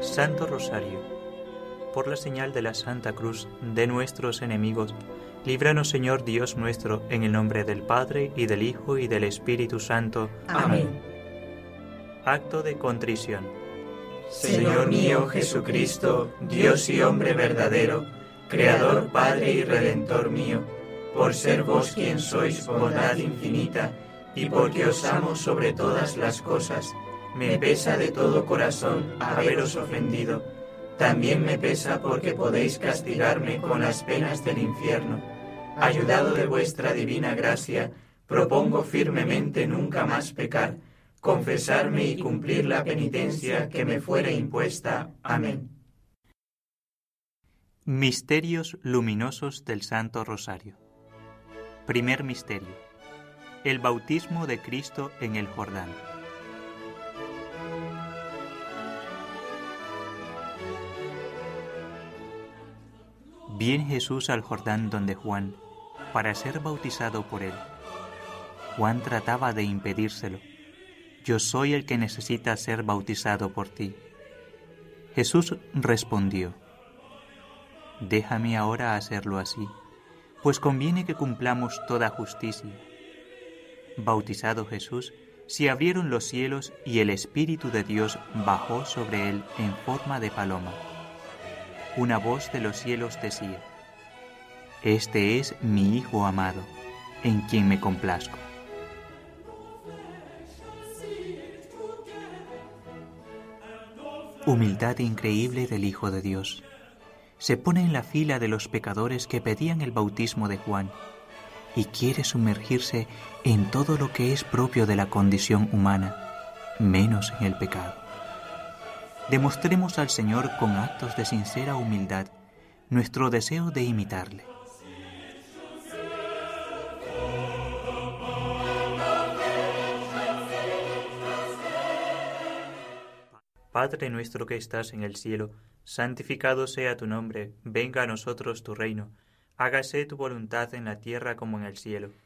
Santo Rosario, por la señal de la Santa Cruz de nuestros enemigos, líbranos Señor Dios nuestro, en el nombre del Padre y del Hijo y del Espíritu Santo. Amén. Acto de contrición. Señor mío Jesucristo, Dios y hombre verdadero, Creador, Padre y Redentor mío, por ser vos quien sois bondad infinita, y porque os amo sobre todas las cosas, me pesa de todo corazón haberos ofendido. También me pesa porque podéis castigarme con las penas del infierno. Ayudado de vuestra divina gracia, propongo firmemente nunca más pecar, confesarme y cumplir la penitencia que me fuere impuesta. Amén. Misterios luminosos del Santo Rosario. Primer misterio el bautismo de Cristo en el Jordán. Viene Jesús al Jordán donde Juan, para ser bautizado por él. Juan trataba de impedírselo. Yo soy el que necesita ser bautizado por ti. Jesús respondió, Déjame ahora hacerlo así, pues conviene que cumplamos toda justicia. Bautizado Jesús, se abrieron los cielos y el Espíritu de Dios bajó sobre él en forma de paloma. Una voz de los cielos decía, Este es mi Hijo amado, en quien me complazco. Humildad increíble del Hijo de Dios. Se pone en la fila de los pecadores que pedían el bautismo de Juan y quiere sumergirse en todo lo que es propio de la condición humana, menos en el pecado. Demostremos al Señor con actos de sincera humildad nuestro deseo de imitarle. Padre nuestro que estás en el cielo, santificado sea tu nombre, venga a nosotros tu reino hágase tu voluntad en la tierra como en el cielo.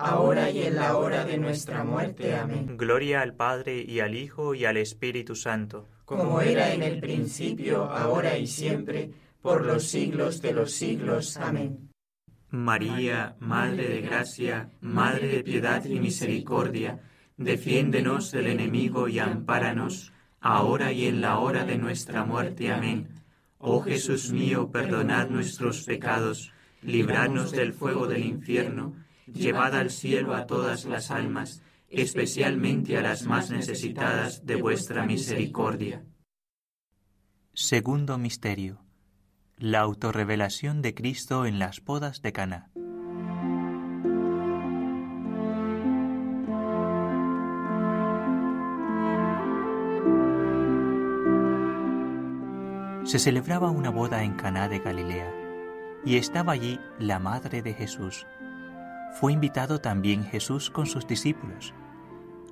ahora y en la hora de nuestra muerte. Amén. Gloria al Padre y al Hijo y al Espíritu Santo. Como era en el principio, ahora y siempre, por los siglos de los siglos. Amén. María, Madre de Gracia, Madre de Piedad y Misericordia, Defiéndenos del enemigo y ampáranos, ahora y en la hora de nuestra muerte. Amén. Oh Jesús mío, perdonad nuestros pecados, libradnos del fuego del infierno, llevad al cielo a todas las almas, especialmente a las más necesitadas de vuestra misericordia. Segundo Misterio. La autorrevelación de Cristo en las bodas de Cana. Se celebraba una boda en Caná de Galilea, y estaba allí la madre de Jesús. Fue invitado también Jesús con sus discípulos,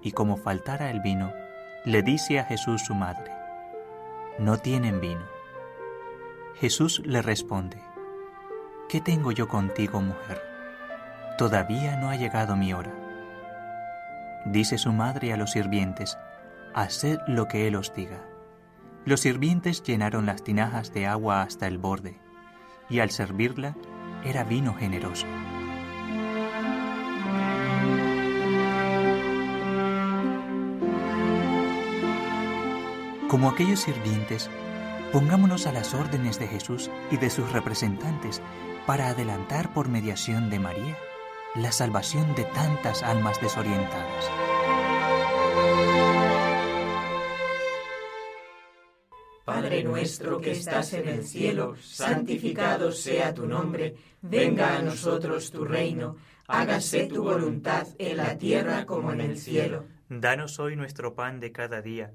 y como faltara el vino, le dice a Jesús su madre, No tienen vino. Jesús le responde, ¿Qué tengo yo contigo, mujer? Todavía no ha llegado mi hora. Dice su madre a los sirvientes, Haced lo que Él os diga. Los sirvientes llenaron las tinajas de agua hasta el borde, y al servirla era vino generoso. Como aquellos sirvientes, pongámonos a las órdenes de Jesús y de sus representantes para adelantar por mediación de María la salvación de tantas almas desorientadas. Padre nuestro que estás en el cielo, santificado sea tu nombre, venga a nosotros tu reino, hágase tu voluntad en la tierra como en el cielo. Danos hoy nuestro pan de cada día,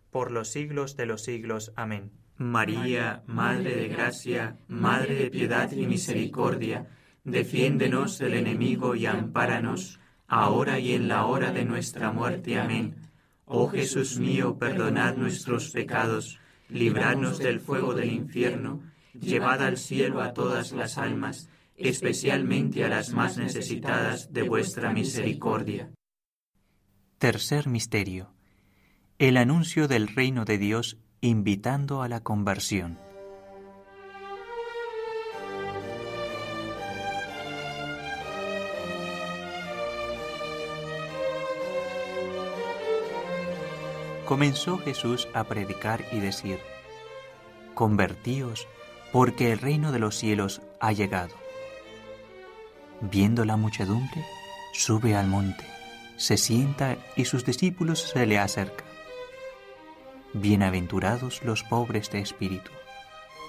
por los siglos de los siglos. Amén. María, Madre de Gracia, Madre de Piedad y Misericordia, defiéndenos del enemigo y ampáranos, ahora y en la hora de nuestra muerte. Amén. Oh Jesús mío, perdonad nuestros pecados, libradnos del fuego del infierno, llevad al cielo a todas las almas, especialmente a las más necesitadas de vuestra misericordia. Tercer Misterio. El anuncio del reino de Dios invitando a la conversión. Comenzó Jesús a predicar y decir, Convertíos, porque el reino de los cielos ha llegado. Viendo la muchedumbre, sube al monte, se sienta y sus discípulos se le acercan. Bienaventurados los pobres de espíritu,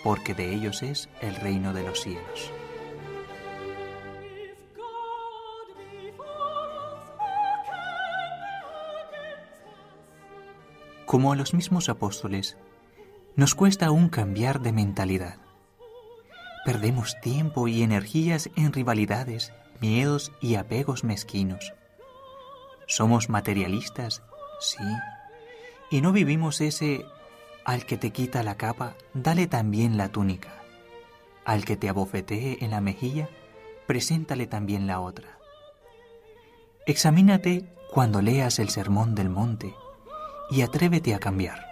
porque de ellos es el reino de los cielos. Como a los mismos apóstoles, nos cuesta aún cambiar de mentalidad. Perdemos tiempo y energías en rivalidades, miedos y apegos mezquinos. Somos materialistas, sí, y no vivimos ese al que te quita la capa, dale también la túnica. Al que te abofetee en la mejilla, preséntale también la otra. Examínate cuando leas el sermón del monte y atrévete a cambiar.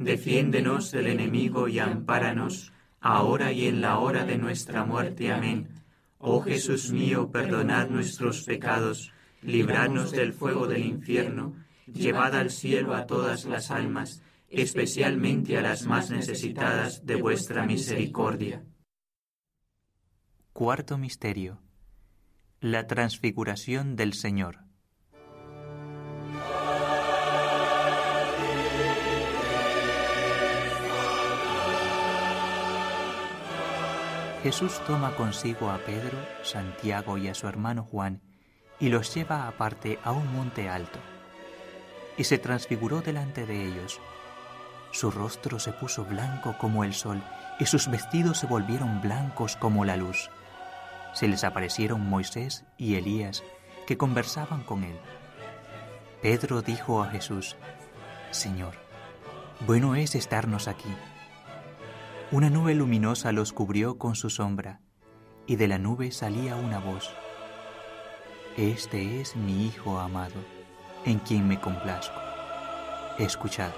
Defiéndenos del enemigo y ampáranos, ahora y en la hora de nuestra muerte. Amén. Oh Jesús mío, perdonad nuestros pecados, libradnos del fuego del infierno, llevad al cielo a todas las almas, especialmente a las más necesitadas de vuestra misericordia. Cuarto Misterio. La transfiguración del Señor. Jesús toma consigo a Pedro, Santiago y a su hermano Juan y los lleva aparte a un monte alto. Y se transfiguró delante de ellos. Su rostro se puso blanco como el sol y sus vestidos se volvieron blancos como la luz. Se les aparecieron Moisés y Elías que conversaban con él. Pedro dijo a Jesús, Señor, bueno es estarnos aquí una nube luminosa los cubrió con su sombra, y de la nube salía una voz. Este es mi Hijo amado, en quien me complazco. Escuchadme.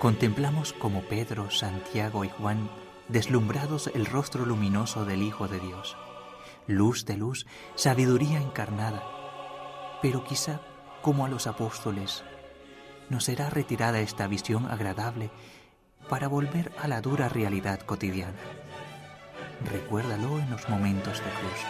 Contemplamos como Pedro, Santiago y Juan deslumbrados el rostro luminoso del Hijo de Dios. Luz de luz, sabiduría encarnada, pero quizá, como a los apóstoles, nos será retirada esta visión agradable para volver a la dura realidad cotidiana. Recuérdalo en los momentos de cruz.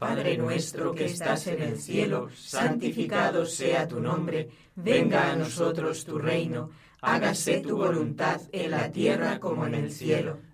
Padre nuestro que estás en el cielo, santificado sea tu nombre, venga a nosotros tu reino, hágase tu voluntad en la tierra como en el cielo.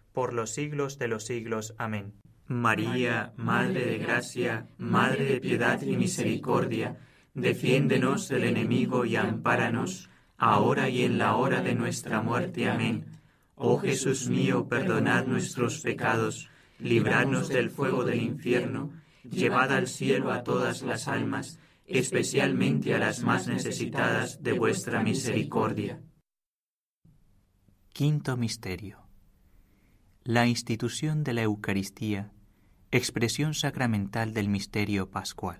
por los siglos de los siglos. Amén. María, Madre de Gracia, Madre de Piedad y Misericordia, defiéndenos del enemigo y ampáranos, ahora y en la hora de nuestra muerte. Amén. Oh Jesús mío, perdonad nuestros pecados, libradnos del fuego del infierno, llevad al cielo a todas las almas, especialmente a las más necesitadas de vuestra misericordia. Quinto Misterio. La institución de la Eucaristía, expresión sacramental del misterio pascual.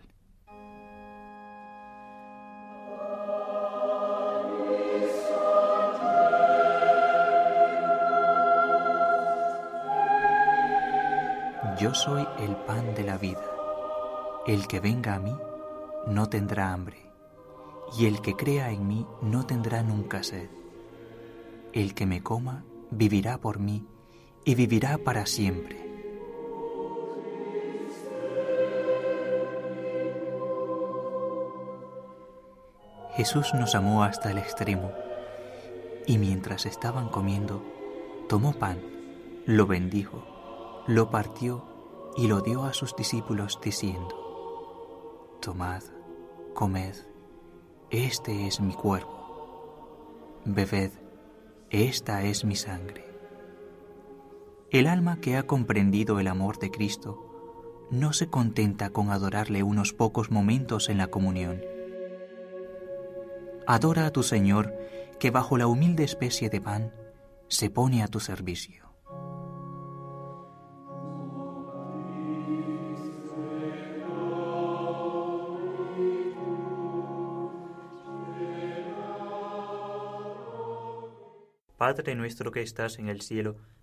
Yo soy el pan de la vida. El que venga a mí no tendrá hambre, y el que crea en mí no tendrá nunca sed. El que me coma vivirá por mí y vivirá para siempre. Jesús nos amó hasta el extremo, y mientras estaban comiendo, tomó pan, lo bendijo, lo partió y lo dio a sus discípulos diciendo, Tomad, comed, este es mi cuerpo, bebed, esta es mi sangre. El alma que ha comprendido el amor de Cristo no se contenta con adorarle unos pocos momentos en la comunión. Adora a tu Señor que bajo la humilde especie de pan se pone a tu servicio. Padre nuestro que estás en el cielo,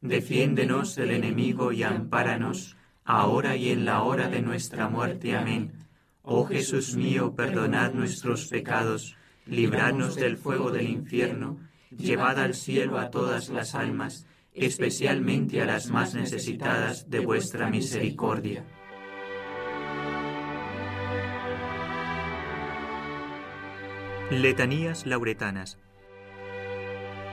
defiéndenos del enemigo y ampáranos, ahora y en la hora de nuestra muerte. Amén. Oh Jesús mío, perdonad nuestros pecados, libradnos del fuego del infierno, llevad al cielo a todas las almas, especialmente a las más necesitadas de vuestra misericordia. Letanías lauretanas.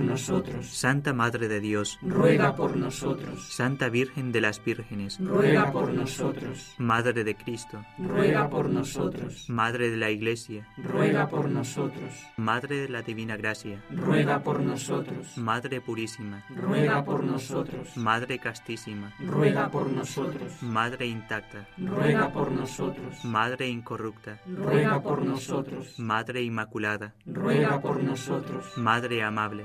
nosotros. Santa Madre de Dios, Ruega por nosotros. Santa Virgen de las Vírgenes, Ruega por nosotros. Madre de Cristo, Ruega por nosotros. Madre de la Iglesia, Ruega por nosotros. Madre de la Divina Gracia, Ruega por nosotros. Madre Purísima, Ruega por nosotros. Madre Castísima, Ruega por nosotros. Madre Intacta, Ruega por nosotros. Madre Incorrupta, Ruega por nosotros. Madre Inmaculada, Ruega por nosotros. Madre Amable,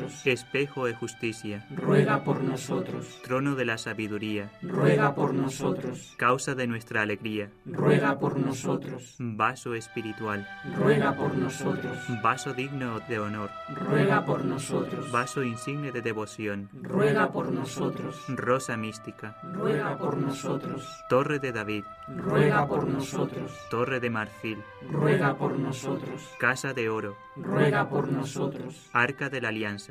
Espejo de justicia, Ruega por nosotros. trono de la sabiduría, Ruega por nosotros. causa de nuestra alegría, Ruega por nosotros. vaso espiritual, Ruega por nosotros. vaso digno de honor, Ruega por nosotros. vaso insigne de devoción, Ruega por nosotros. rosa mística, Ruega por nosotros. torre de David, Ruega por nosotros. torre de marfil, Ruega por nosotros. casa de oro, Ruega por nosotros. arca de la alianza,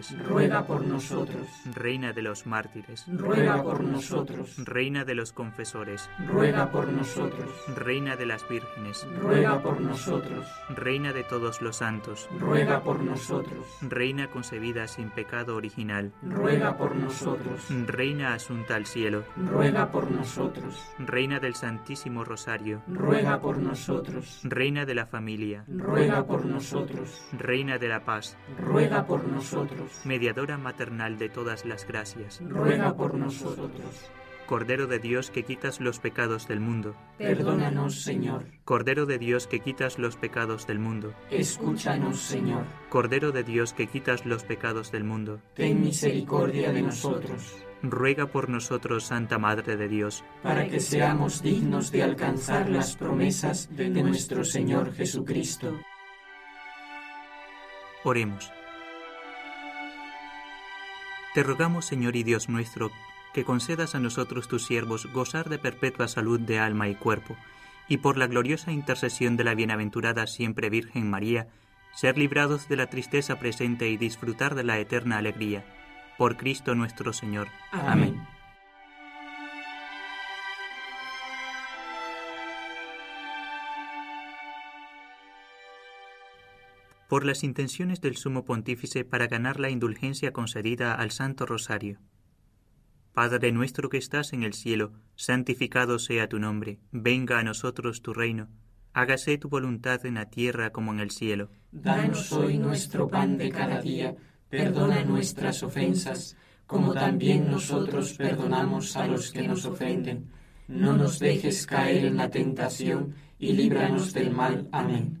ruega por nosotros. Reina de los mártires, ruega por nosotros. Reina de los confesores, ruega por nosotros. Reina de las vírgenes, ruega por nosotros. Reina de todos los santos, ruega por nosotros. Reina concebida sin pecado original, ruega por nosotros. Reina asunta al cielo, ruega por nosotros. Reina del Santísimo Rosario, ruega por nosotros. Reina de la familia, ruega por nosotros. Reina de la paz, ruega por nosotros. Mediadora maternal de todas las gracias, ruega por nosotros. Cordero de Dios que quitas los pecados del mundo, Perdónanos, Señor. Cordero de Dios que quitas los pecados del mundo, Escúchanos, Señor. Cordero de Dios que quitas los pecados del mundo, Ten misericordia de nosotros, ruega por nosotros, Santa Madre de Dios, para que seamos dignos de alcanzar las promesas de nuestro Señor Jesucristo. Oremos. Te rogamos, Señor y Dios nuestro, que concedas a nosotros tus siervos gozar de perpetua salud de alma y cuerpo, y por la gloriosa intercesión de la bienaventurada siempre Virgen María, ser librados de la tristeza presente y disfrutar de la eterna alegría. Por Cristo nuestro Señor. Amén. Por las intenciones del Sumo Pontífice para ganar la indulgencia concedida al Santo Rosario. Padre nuestro que estás en el cielo, santificado sea tu nombre, venga a nosotros tu reino, hágase tu voluntad en la tierra como en el cielo. Danos hoy nuestro pan de cada día, perdona nuestras ofensas, como también nosotros perdonamos a los que nos ofenden. No nos dejes caer en la tentación y líbranos del mal. Amén.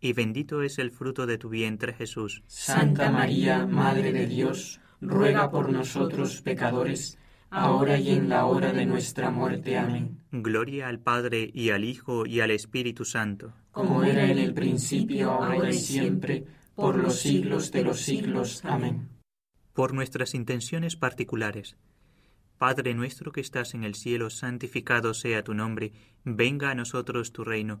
y bendito es el fruto de tu vientre Jesús. Santa María, Madre de Dios, ruega por nosotros pecadores, ahora y en la hora de nuestra muerte. Amén. Gloria al Padre y al Hijo y al Espíritu Santo. Como era en el principio, ahora y siempre, por los siglos de los siglos. Amén. Por nuestras intenciones particulares. Padre nuestro que estás en el cielo, santificado sea tu nombre, venga a nosotros tu reino,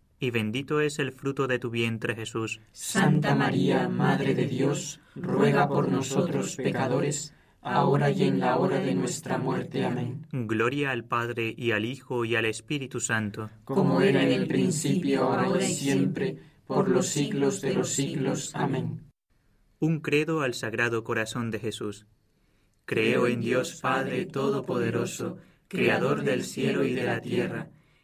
y bendito es el fruto de tu vientre Jesús. Santa María, Madre de Dios, ruega por nosotros pecadores, ahora y en la hora de nuestra muerte. Amén. Gloria al Padre y al Hijo y al Espíritu Santo. Como era en el principio, ahora y siempre, por los siglos de los siglos. Amén. Un credo al Sagrado Corazón de Jesús. Creo en Dios Padre Todopoderoso, Creador del cielo y de la tierra.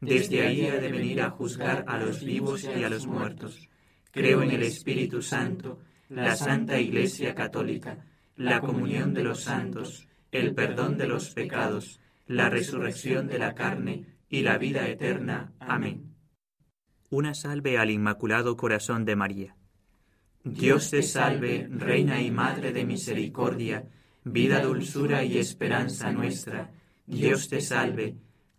Desde ahí ha de venir a juzgar a los vivos y a los muertos. Creo en el Espíritu Santo, la Santa Iglesia Católica, la comunión de los santos, el perdón de los pecados, la resurrección de la carne y la vida eterna. Amén. Una salve al Inmaculado Corazón de María. Dios te salve, Reina y Madre de Misericordia, vida, dulzura y esperanza nuestra. Dios te salve.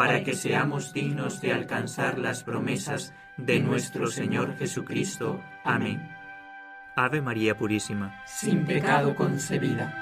para que seamos dignos de alcanzar las promesas de nuestro Señor Jesucristo. Amén. Ave María Purísima, sin pecado concebida